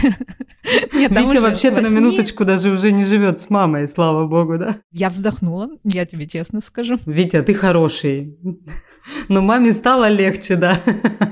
[SPEAKER 1] Витя вообще-то на минуточку даже уже не живет с мамой, слава богу, да?
[SPEAKER 2] Я вздохнула, я тебе честно скажу.
[SPEAKER 1] Витя, ты хороший. Но маме стало легче, да.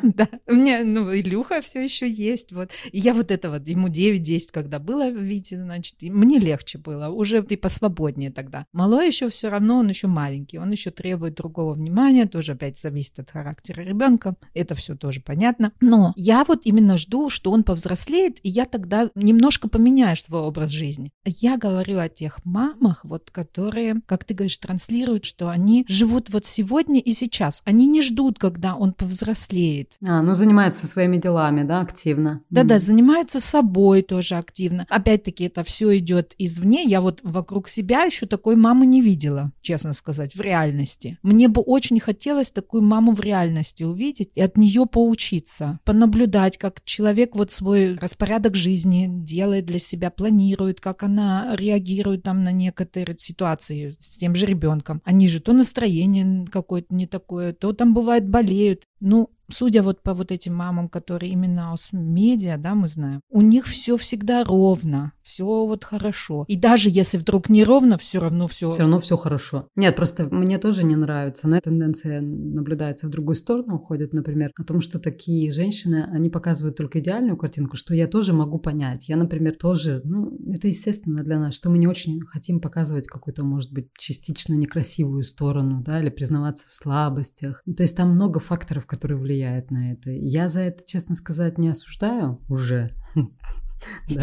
[SPEAKER 2] Да, у меня, ну, Илюха все еще есть, вот. И я вот это вот, ему 9-10, когда было, Вите, значит, мне легче было, уже ты посвободнее тогда. Малой еще все равно, он еще маленький, он еще требует другого внимания, тоже опять зависит от характера ребенка, это все тоже понятно. Но я вот именно жду, что он повзрослеет, и я тогда немножко поменяю свой образ жизни. Я говорю о тех мамах, вот, которые, как ты говоришь, транслируют, что они живут вот сегодня и сейчас, они не ждут, когда он повзрослеет.
[SPEAKER 1] А, ну занимаются своими делами, да, активно.
[SPEAKER 2] Да-да, mm. занимаются собой тоже активно. Опять-таки это все идет извне. Я вот вокруг себя еще такой мамы не видела, честно сказать, в реальности. Мне бы очень хотелось такую маму в реальности увидеть и от нее поучиться, понаблюдать, как человек вот свой распорядок жизни делает для себя, планирует, как она реагирует там на некоторые ситуации с тем же ребенком. Они же то настроение какое-то не такое, то там бывает болеют. Ну, судя вот по вот этим мамам, которые именно с медиа, да, мы знаем, у них все всегда ровно, все вот хорошо. И даже если вдруг не ровно, все равно все.
[SPEAKER 1] Все равно все хорошо. Нет, просто мне тоже не нравится, но эта тенденция наблюдается в другую сторону, уходит, например, о том, что такие женщины, они показывают только идеальную картинку, что я тоже могу понять. Я, например, тоже, ну, это естественно для нас, что мы не очень хотим показывать какую-то, может быть, частично некрасивую сторону, да, или признаваться в слабостях. То есть там много факторов, влияют влияет на это. Я за это, честно сказать, не осуждаю уже. Да?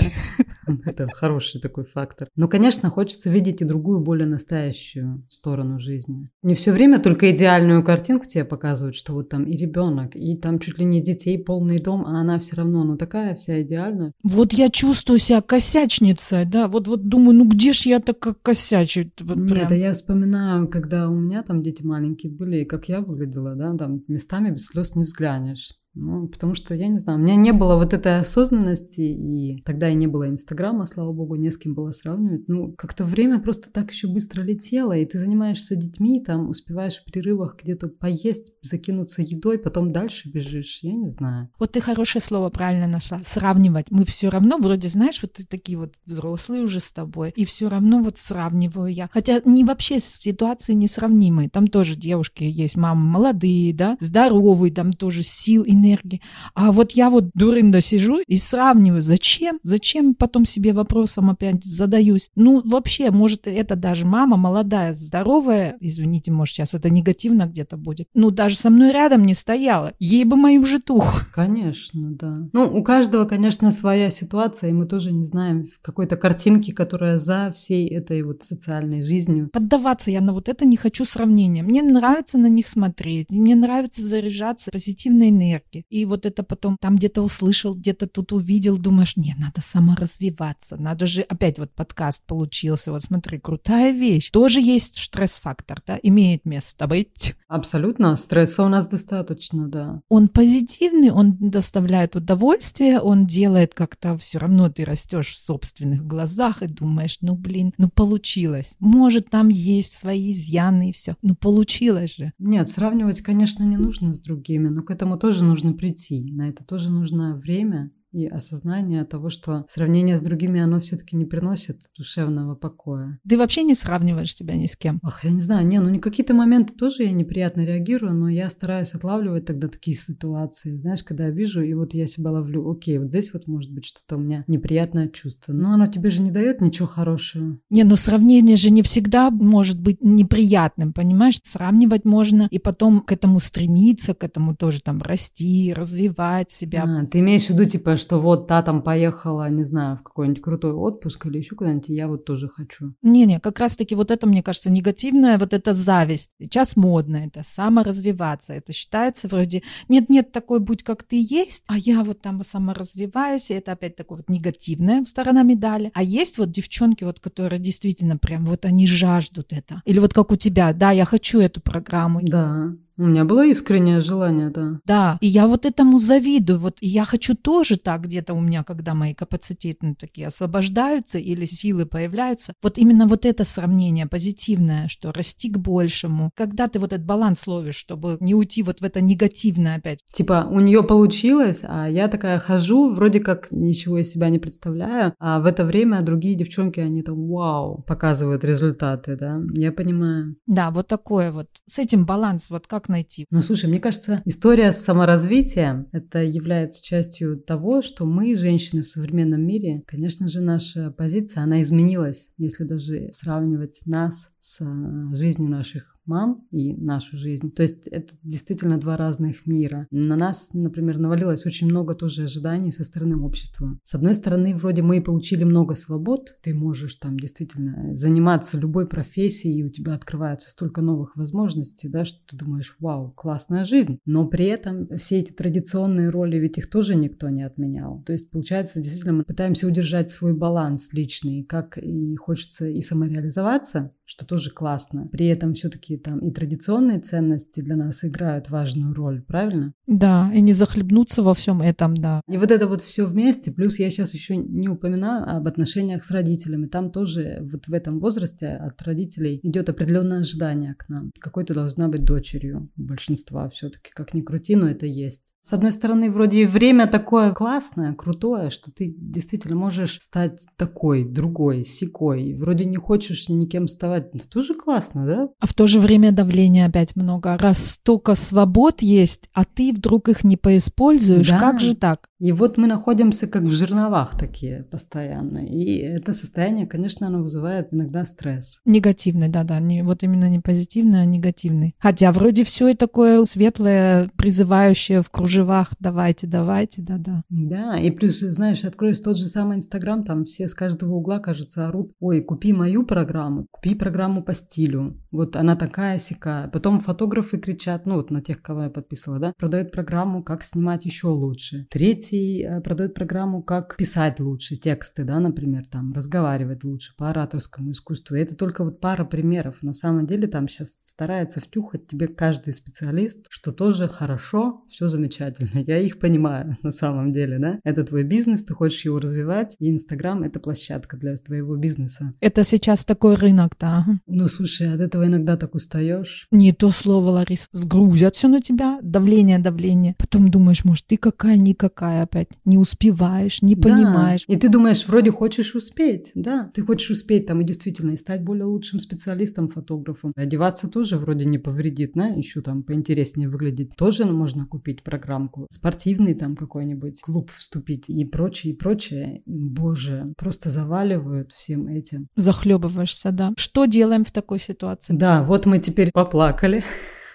[SPEAKER 1] Это хороший такой фактор. Но, конечно, хочется видеть и другую, более настоящую сторону жизни. Не все время только идеальную картинку тебе показывают, что вот там и ребенок, и там чуть ли не детей полный дом, а она все равно, ну такая вся идеальная.
[SPEAKER 2] Вот я чувствую себя косячницей, да, вот, вот думаю, ну где ж я так как косячу?
[SPEAKER 1] Вот Нет, да я вспоминаю, когда у меня там дети маленькие были, и как я выглядела, да, там местами без слез не взглянешь. Ну, потому что, я не знаю, у меня не было вот этой осознанности, и тогда и не было Инстаграма, слава богу, не с кем было сравнивать. Ну, как-то время просто так еще быстро летело, и ты занимаешься детьми, там успеваешь в перерывах где-то поесть, закинуться едой, потом дальше бежишь, я не знаю.
[SPEAKER 2] Вот ты хорошее слово правильно нашла, сравнивать. Мы все равно, вроде, знаешь, вот такие вот взрослые уже с тобой, и все равно вот сравниваю я. Хотя не вообще ситуации несравнимые. Там тоже девушки есть, мамы молодые, да, здоровые, там тоже сил, энергии энергии. А вот я вот дурында сижу и сравниваю, зачем? Зачем потом себе вопросом опять задаюсь? Ну, вообще, может, это даже мама молодая, здоровая, извините, может, сейчас это негативно где-то будет, ну, даже со мной рядом не стояла. Ей бы мою житуху.
[SPEAKER 1] Конечно, да. Ну, у каждого, конечно, своя ситуация, и мы тоже не знаем какой-то картинки, которая за всей этой вот социальной жизнью.
[SPEAKER 2] Поддаваться я на вот это не хочу сравнения. Мне нравится на них смотреть, мне нравится заряжаться позитивной энергией девушки. И вот это потом там где-то услышал, где-то тут увидел, думаешь, не, надо саморазвиваться, надо же, опять вот подкаст получился, вот смотри, крутая вещь. Тоже есть стресс-фактор, да, имеет место быть.
[SPEAKER 1] Абсолютно, стресса у нас достаточно, да.
[SPEAKER 2] Он позитивный, он доставляет удовольствие, он делает как-то все равно ты растешь в собственных глазах и думаешь, ну блин, ну получилось. Может, там есть свои изъяны и все. Ну получилось же.
[SPEAKER 1] Нет, сравнивать, конечно, не нужно с другими, но к этому тоже нужно нужно прийти. На это тоже нужно время и осознание того, что сравнение с другими, оно все-таки не приносит душевного покоя.
[SPEAKER 2] Ты вообще не сравниваешь себя ни с кем?
[SPEAKER 1] Ах, я не знаю, не, ну не какие-то моменты тоже я неприятно реагирую, но я стараюсь отлавливать тогда такие ситуации, знаешь, когда я вижу, и вот я себя ловлю, окей, вот здесь вот может быть что-то у меня неприятное чувство, но оно тебе же не дает ничего хорошего.
[SPEAKER 2] Не, ну сравнение же не всегда может быть неприятным, понимаешь? Сравнивать можно и потом к этому стремиться, к этому тоже там расти, развивать себя.
[SPEAKER 1] А, ты имеешь в виду, типа, что вот та там поехала, не знаю, в какой-нибудь крутой отпуск или еще куда-нибудь, я вот тоже хочу.
[SPEAKER 2] Не-не, как раз-таки вот это, мне кажется, негативная вот эта зависть. Сейчас модно это, саморазвиваться. Это считается вроде, нет-нет, такой будь, как ты есть, а я вот там саморазвиваюсь, и это опять такая вот негативная сторона медали. А есть вот девчонки, вот, которые действительно прям вот они жаждут это. Или вот как у тебя, да, я хочу эту программу.
[SPEAKER 1] Да. У меня было искреннее желание, да.
[SPEAKER 2] Да, и я вот этому завидую. Вот я хочу тоже так где-то у меня, когда мои капацитеты ну, такие освобождаются или силы появляются. Вот именно вот это сравнение позитивное, что расти к большему. Когда ты вот этот баланс ловишь, чтобы не уйти вот в это негативное опять.
[SPEAKER 1] Типа у нее получилось, а я такая хожу, вроде как ничего из себя не представляю, а в это время другие девчонки, они там вау, показывают результаты, да. Я понимаю.
[SPEAKER 2] Да, вот такое вот. С этим баланс, вот как найти?
[SPEAKER 1] Ну, слушай, мне кажется, история саморазвития – это является частью того, что мы, женщины в современном мире, конечно же, наша позиция, она изменилась, если даже сравнивать нас с э, жизнью наших мам и нашу жизнь. То есть это действительно два разных мира. На нас, например, навалилось очень много тоже ожиданий со стороны общества. С одной стороны, вроде мы получили много свобод, ты можешь там действительно заниматься любой профессией, и у тебя открывается столько новых возможностей, да, что ты думаешь, вау, классная жизнь. Но при этом все эти традиционные роли, ведь их тоже никто не отменял. То есть, получается, действительно, мы пытаемся удержать свой баланс личный, как и хочется и самореализоваться, что тоже классно. При этом все-таки все-таки там и традиционные ценности для нас играют важную роль, правильно?
[SPEAKER 2] Да, и не захлебнуться во всем этом, да.
[SPEAKER 1] И вот это вот все вместе, плюс я сейчас еще не упоминаю об отношениях с родителями. Там тоже вот в этом возрасте от родителей идет определенное ожидание к нам. Какой то должна быть дочерью большинства все-таки, как ни крути, но это есть. С одной стороны, вроде время такое классное, крутое, что ты действительно можешь стать такой, другой, секой. Вроде не хочешь никем вставать. Это тоже классно, да?
[SPEAKER 2] А в то же время давления опять много. Раз столько свобод есть, а ты вдруг их не поиспользуешь, да. как же так?
[SPEAKER 1] И вот мы находимся как в жерновах такие постоянно. И это состояние, конечно, оно вызывает иногда стресс.
[SPEAKER 2] Негативный, да-да. Не, вот именно не позитивный, а негативный. Хотя вроде все и такое светлое, призывающее в кружевах «давайте, давайте», да-да.
[SPEAKER 1] Да, и плюс, знаешь, откроешь тот же самый Инстаграм, там все с каждого угла, кажется, орут «Ой, купи мою программу, купи программу по стилю». Вот она такая сякая. Потом фотографы кричат, ну вот на тех, кого я подписывала, да, продают программу «Как снимать еще лучше». Третий третий э, продает программу, как писать лучше тексты, да, например, там, разговаривать лучше по ораторскому искусству. И это только вот пара примеров. На самом деле там сейчас старается втюхать тебе каждый специалист, что тоже хорошо, все замечательно. Я их понимаю на самом деле, да. Это твой бизнес, ты хочешь его развивать, и Инстаграм — это площадка для твоего бизнеса.
[SPEAKER 2] Это сейчас такой рынок, да.
[SPEAKER 1] Ну, слушай, от этого иногда так устаешь.
[SPEAKER 2] Не то слово, Ларис. Сгрузят все на тебя, давление, давление. Потом думаешь, может, ты какая-никакая, опять. Не успеваешь, не да. понимаешь.
[SPEAKER 1] И ты думаешь, вроде хочешь успеть, да. Ты хочешь успеть там и действительно и стать более лучшим специалистом, фотографом. Одеваться тоже вроде не повредит, да, еще там поинтереснее выглядеть. Тоже можно купить программку. Спортивный там какой-нибудь клуб вступить и прочее, и прочее. Боже, просто заваливают всем этим.
[SPEAKER 2] Захлебываешься, да. Что делаем в такой ситуации?
[SPEAKER 1] Да, вот мы теперь поплакали.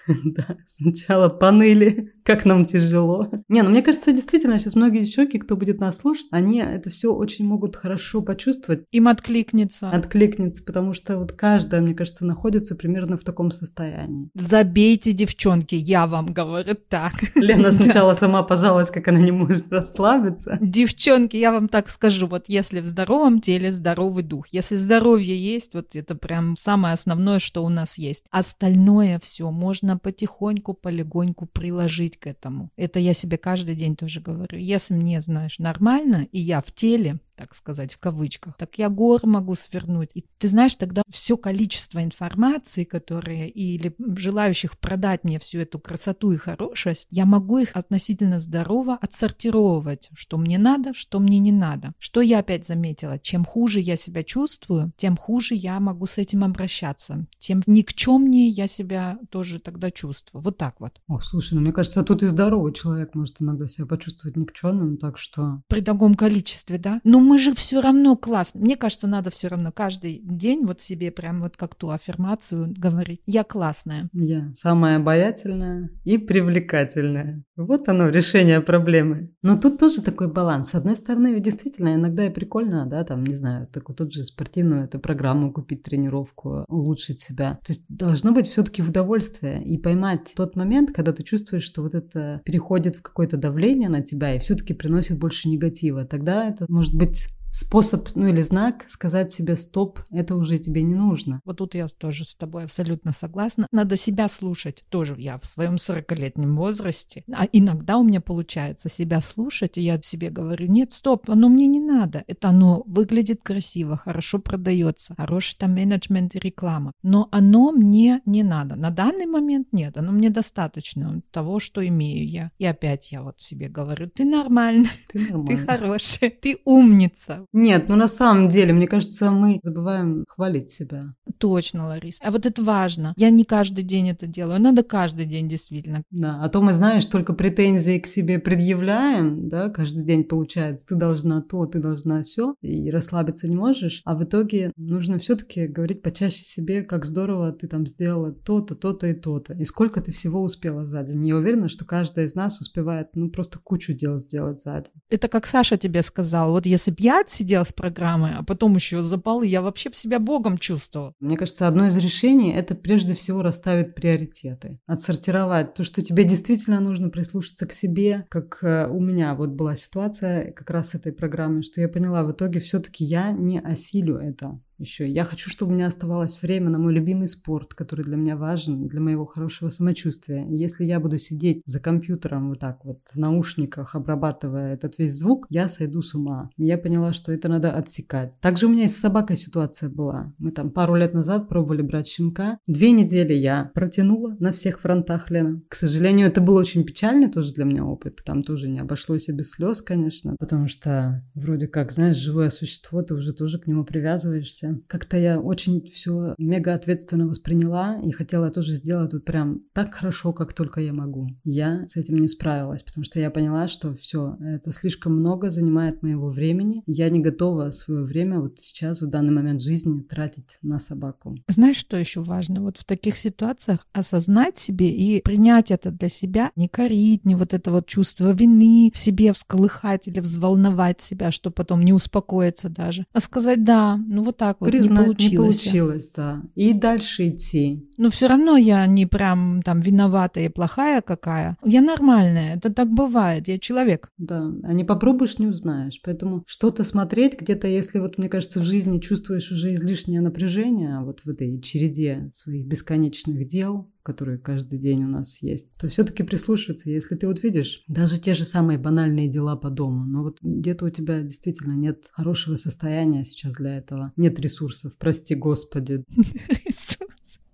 [SPEAKER 1] Да, сначала поныли, как нам тяжело. Не, ну мне кажется, действительно, сейчас многие девчонки, кто будет нас слушать, они это все очень могут хорошо почувствовать.
[SPEAKER 2] Им откликнется.
[SPEAKER 1] Откликнется, потому что вот каждая, мне кажется, находится примерно в таком состоянии.
[SPEAKER 2] Забейте, девчонки, я вам говорю так.
[SPEAKER 1] Лена сначала сама пожаловалась, как она не может расслабиться.
[SPEAKER 2] Девчонки, я вам так скажу, вот если в здоровом теле здоровый дух, если здоровье есть, вот это прям самое основное, что у нас есть. Остальное все можно нужно потихоньку, полегоньку приложить к этому. Это я себе каждый день тоже говорю. Если мне, знаешь, нормально, и я в теле, так сказать, в кавычках, так я горы могу свернуть. И ты знаешь, тогда все количество информации, которые или желающих продать мне всю эту красоту и хорошесть, я могу их относительно здорово отсортировывать, что мне надо, что мне не надо. Что я опять заметила? Чем хуже я себя чувствую, тем хуже я могу с этим обращаться. Тем никчемнее я себя тоже тогда чувствую. Вот так вот.
[SPEAKER 1] О, слушай, ну мне кажется, тут и здоровый человек может иногда себя почувствовать никчемным, так что...
[SPEAKER 2] При таком количестве, да? Ну, мы же все равно классно. Мне кажется, надо все равно каждый день вот себе прям вот как ту аффирмацию говорить. Я классная.
[SPEAKER 1] Я самая обаятельная и привлекательная. Вот оно, решение проблемы. Но тут тоже такой баланс. С одной стороны, действительно, иногда и прикольно, да, там, не знаю, такую тут же спортивную эту программу купить, тренировку, улучшить себя. То есть должно быть все-таки в удовольствие и поймать тот момент, когда ты чувствуешь, что вот это переходит в какое-то давление на тебя и все-таки приносит больше негатива. Тогда это может быть способ, ну или знак сказать себе стоп, это уже тебе не нужно.
[SPEAKER 2] Вот тут я тоже с тобой абсолютно согласна. Надо себя слушать. Тоже я в своем 40-летнем возрасте. А иногда у меня получается себя слушать, и я себе говорю, нет, стоп, оно мне не надо. Это оно выглядит красиво, хорошо продается, хороший там менеджмент и реклама. Но оно мне не надо. На данный момент нет, оно мне достаточно того, что имею я. И опять я вот себе говорю, ты нормальный, ты, нормальный. ты хороший, ты умница.
[SPEAKER 1] Нет, ну на самом деле, мне кажется, мы забываем хвалить себя.
[SPEAKER 2] Точно, Лариса. А вот это важно. Я не каждый день это делаю. Надо каждый день действительно.
[SPEAKER 1] Да, а то мы, знаешь, только претензии к себе предъявляем, да, каждый день получается, ты должна то, ты должна все, и расслабиться не можешь, а в итоге нужно все-таки говорить почаще себе, как здорово ты там сделала то-то, то-то и то-то, и сколько ты всего успела за день. Я уверена, что каждая из нас успевает, ну, просто кучу дел сделать за день.
[SPEAKER 2] Это как Саша тебе сказал, вот если бы я сидел с программой, а потом еще запал, и я вообще себя богом чувствовал.
[SPEAKER 1] Мне кажется, одно из решений – это прежде всего расставить приоритеты. Отсортировать то, что тебе действительно нужно прислушаться к себе. Как э, у меня вот была ситуация как раз с этой программой, что я поняла, в итоге все-таки я не осилю это еще. Я хочу, чтобы у меня оставалось время на мой любимый спорт, который для меня важен, для моего хорошего самочувствия. И если я буду сидеть за компьютером вот так вот в наушниках, обрабатывая этот весь звук, я сойду с ума. Я поняла, что это надо отсекать. Также у меня и с собакой ситуация была. Мы там пару лет назад пробовали брать щенка. Две недели я протянула на всех фронтах, Лена. К сожалению, это был очень печальный тоже для меня опыт. Там тоже не обошлось и без слез, конечно, потому что вроде как, знаешь, живое существо, ты уже тоже к нему привязываешься. Как-то я очень все мега ответственно восприняла и хотела тоже сделать вот прям так хорошо, как только я могу. Я с этим не справилась, потому что я поняла, что все, это слишком много занимает моего времени. Я не готова свое время вот сейчас, в данный момент жизни, тратить на собаку.
[SPEAKER 2] Знаешь, что еще важно? Вот в таких ситуациях осознать себе и принять это для себя, не корить, не вот это вот чувство вины в себе всколыхать или взволновать себя, что потом не успокоиться даже, а сказать «да, ну вот так вот,
[SPEAKER 1] Признать,
[SPEAKER 2] не получилось».
[SPEAKER 1] Не получилось, да. И дальше идти.
[SPEAKER 2] Но все равно я не прям там виноватая и плохая какая. Я нормальная, это так бывает, я человек.
[SPEAKER 1] Да, а не попробуешь, не узнаешь. Поэтому что-то смотреть где-то, если вот, мне кажется, в жизни чувствуешь уже излишнее напряжение, вот в этой череде своих бесконечных дел, которые каждый день у нас есть, то все-таки прислушиваться. Если ты вот видишь даже те же самые банальные дела по дому, но вот где-то у тебя действительно нет хорошего состояния сейчас для этого, нет ресурсов, прости господи.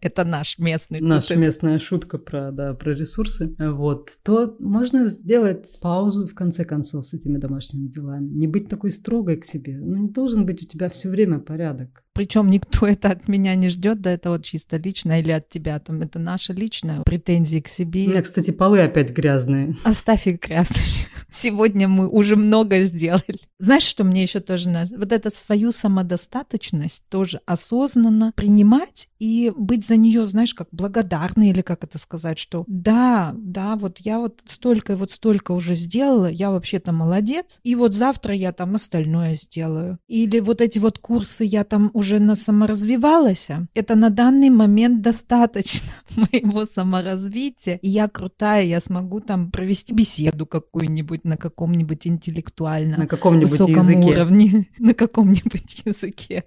[SPEAKER 2] это наш местный.
[SPEAKER 1] Наша местная это... шутка про, да, про ресурсы. Вот. То можно сделать паузу в конце концов с этими домашними делами. Не быть такой строгой к себе. Ну, не должен быть у тебя все время порядок.
[SPEAKER 2] Причем никто это от меня не ждет, да, это вот чисто лично или от тебя. Там это наша личная претензия к себе.
[SPEAKER 1] У меня, кстати, полы опять грязные.
[SPEAKER 2] Оставь их грязными. Сегодня мы уже много сделали. Знаешь, что мне еще тоже надо? Вот эту свою самодостаточность тоже осознанно принимать и быть за нее, знаешь, как благодарной или как это сказать, что да, да, вот я вот столько и вот столько уже сделала, я вообще-то молодец, и вот завтра я там остальное сделаю. Или вот эти вот курсы я там уже саморазвивалась, это на данный момент достаточно моего саморазвития. И я крутая, я смогу там провести беседу какую-нибудь на каком-нибудь интеллектуальном
[SPEAKER 1] на каком-нибудь
[SPEAKER 2] высоком
[SPEAKER 1] языке.
[SPEAKER 2] уровне, на каком-нибудь языке.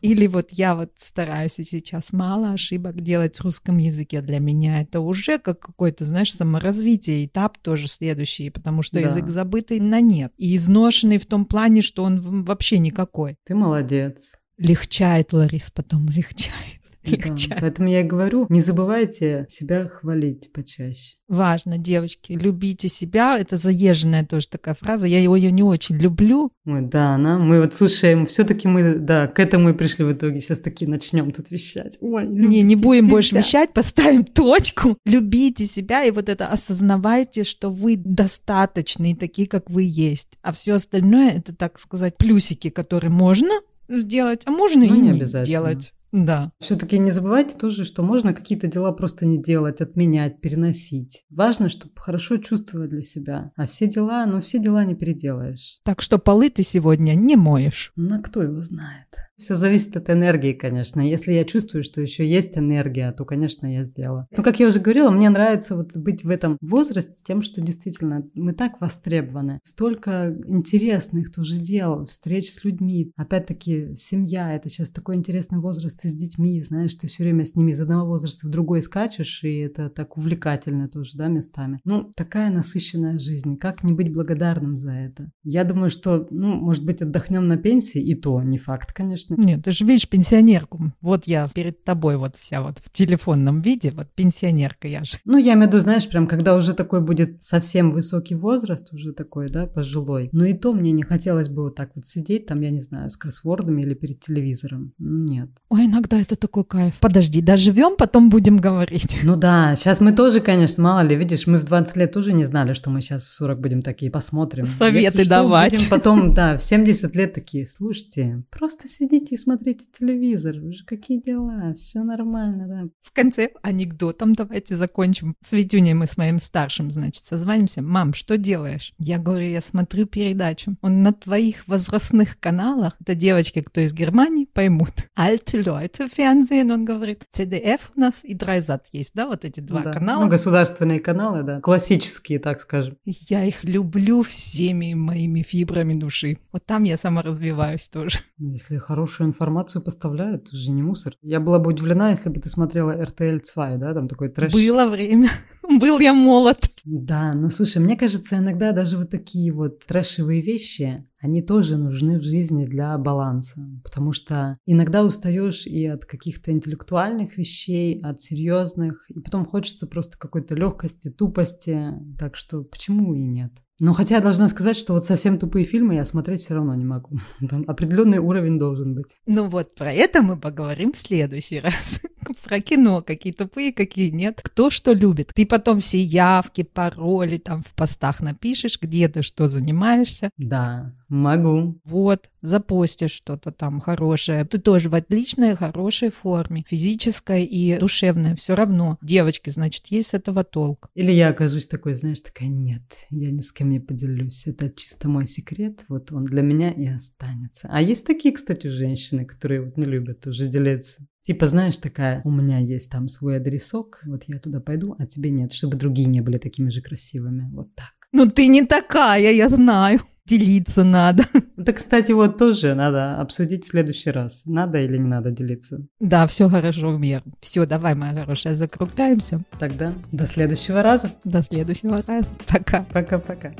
[SPEAKER 2] Или вот я вот стараюсь сейчас мало ошибок делать в русском языке. Для меня это уже как какой-то, знаешь, саморазвитие, этап тоже следующий, потому что да. язык забытый на нет. И изношенный в том плане, что он вообще никакой.
[SPEAKER 1] Ты молодец.
[SPEAKER 2] Легчает, Ларис, потом легчает.
[SPEAKER 1] легче. Да, поэтому я и говорю, не забывайте себя хвалить почаще.
[SPEAKER 2] Важно, девочки, любите себя. Это заезженная тоже такая фраза. Я ее не очень люблю.
[SPEAKER 1] Ой, да, она. Мы вот слушаем, все-таки мы, да, к этому и пришли в итоге. Сейчас таки начнем тут вещать. Ой,
[SPEAKER 2] не, не будем себя. больше вещать, поставим точку. Любите себя и вот это осознавайте, что вы достаточные, такие, как вы есть. А все остальное это, так сказать, плюсики, которые можно сделать, а можно Но и не, не делать. Да.
[SPEAKER 1] Все-таки не забывайте тоже, что можно какие-то дела просто не делать, отменять, переносить. Важно, чтобы хорошо чувствовать для себя. А все дела, ну все дела не переделаешь.
[SPEAKER 2] Так что полы ты сегодня не моешь.
[SPEAKER 1] Ну, кто его знает. Все зависит от энергии, конечно. Если я чувствую, что еще есть энергия, то, конечно, я сделаю. Но, как я уже говорила, мне нравится вот быть в этом возрасте тем, что действительно мы так востребованы. Столько интересных тоже дел, встреч с людьми. Опять-таки, семья — это сейчас такой интересный возраст с детьми, знаешь, ты все время с ними из одного возраста в другой скачешь, и это так увлекательно тоже, да, местами. Ну, такая насыщенная жизнь. Как не быть благодарным за это? Я думаю, что, ну, может быть, отдохнем на пенсии, и то не факт, конечно
[SPEAKER 2] конечно. Нет, ты же видишь пенсионерку. Вот я перед тобой вот вся вот в телефонном виде, вот пенсионерка я же.
[SPEAKER 1] Ну, я имею в виду, знаешь, прям когда уже такой будет совсем высокий возраст, уже такой, да, пожилой. Но и то мне не хотелось бы вот так вот сидеть там, я не знаю, с кроссвордами или перед телевизором. Нет.
[SPEAKER 2] Ой, иногда это такой кайф. Подожди, доживем, потом будем говорить.
[SPEAKER 1] Ну да, сейчас мы тоже, конечно, мало ли, видишь, мы в 20 лет тоже не знали, что мы сейчас в 40 будем такие, посмотрим.
[SPEAKER 2] Советы Если давать.
[SPEAKER 1] Что, будем потом, да, в 70 лет такие, слушайте, просто сидите сидите и смотрите телевизор. Уже какие дела? Все нормально, да.
[SPEAKER 2] В конце анекдотом давайте закончим. С Витюней мы с моим старшим, значит, созванимся. Мам, что делаешь? Я говорю, я смотрю передачу. Он на твоих возрастных каналах, это девочки, кто из Германии, поймут. Alte Leute Fernsehen, он говорит. CDF у нас и Драйзат есть, да, вот эти два
[SPEAKER 1] да.
[SPEAKER 2] канала.
[SPEAKER 1] Ну, государственные каналы, да, классические, так скажем.
[SPEAKER 2] Я их люблю всеми моими фибрами души. Вот там я сама развиваюсь тоже.
[SPEAKER 1] Если хороший хорошую информацию поставляют, это же не мусор. Я была бы удивлена, если бы ты смотрела RTL 2, да, там такой трэш.
[SPEAKER 2] Было время. Был я молод.
[SPEAKER 1] Да, ну слушай, мне кажется, иногда даже вот такие вот трэшевые вещи, они тоже нужны в жизни для баланса, потому что иногда устаешь и от каких-то интеллектуальных вещей, от серьезных, и потом хочется просто какой-то легкости, тупости, так что почему и нет? Ну, хотя я должна сказать, что вот совсем тупые фильмы я смотреть все равно не могу. Там определенный уровень должен быть.
[SPEAKER 2] Ну вот про это мы поговорим в следующий раз. про кино, какие тупые, какие нет. Кто что любит. Ты потом все явки, пароли там в постах напишешь, где ты что занимаешься.
[SPEAKER 1] Да, могу.
[SPEAKER 2] Вот, запостишь что-то там хорошее. Ты тоже в отличной, хорошей форме. Физической и душевной. Все равно. Девочки, значит, есть с этого толк.
[SPEAKER 1] Или я окажусь такой, знаешь, такая, нет, я ни с кем не поделюсь. Это чисто мой секрет. Вот он для меня и останется. А есть такие, кстати, женщины, которые вот не любят уже делиться. Типа, знаешь, такая, у меня есть там свой адресок, вот я туда пойду, а тебе нет, чтобы другие не были такими же красивыми. Вот так.
[SPEAKER 2] Ну ты не такая, я знаю. Делиться надо.
[SPEAKER 1] Это, кстати, вот тоже надо обсудить в следующий раз. Надо или не надо делиться.
[SPEAKER 2] Да, все хорошо мир. Все, давай, моя хорошая, закругляемся.
[SPEAKER 1] Тогда до следующего раза.
[SPEAKER 2] До следующего раза. Пока.
[SPEAKER 1] Пока-пока.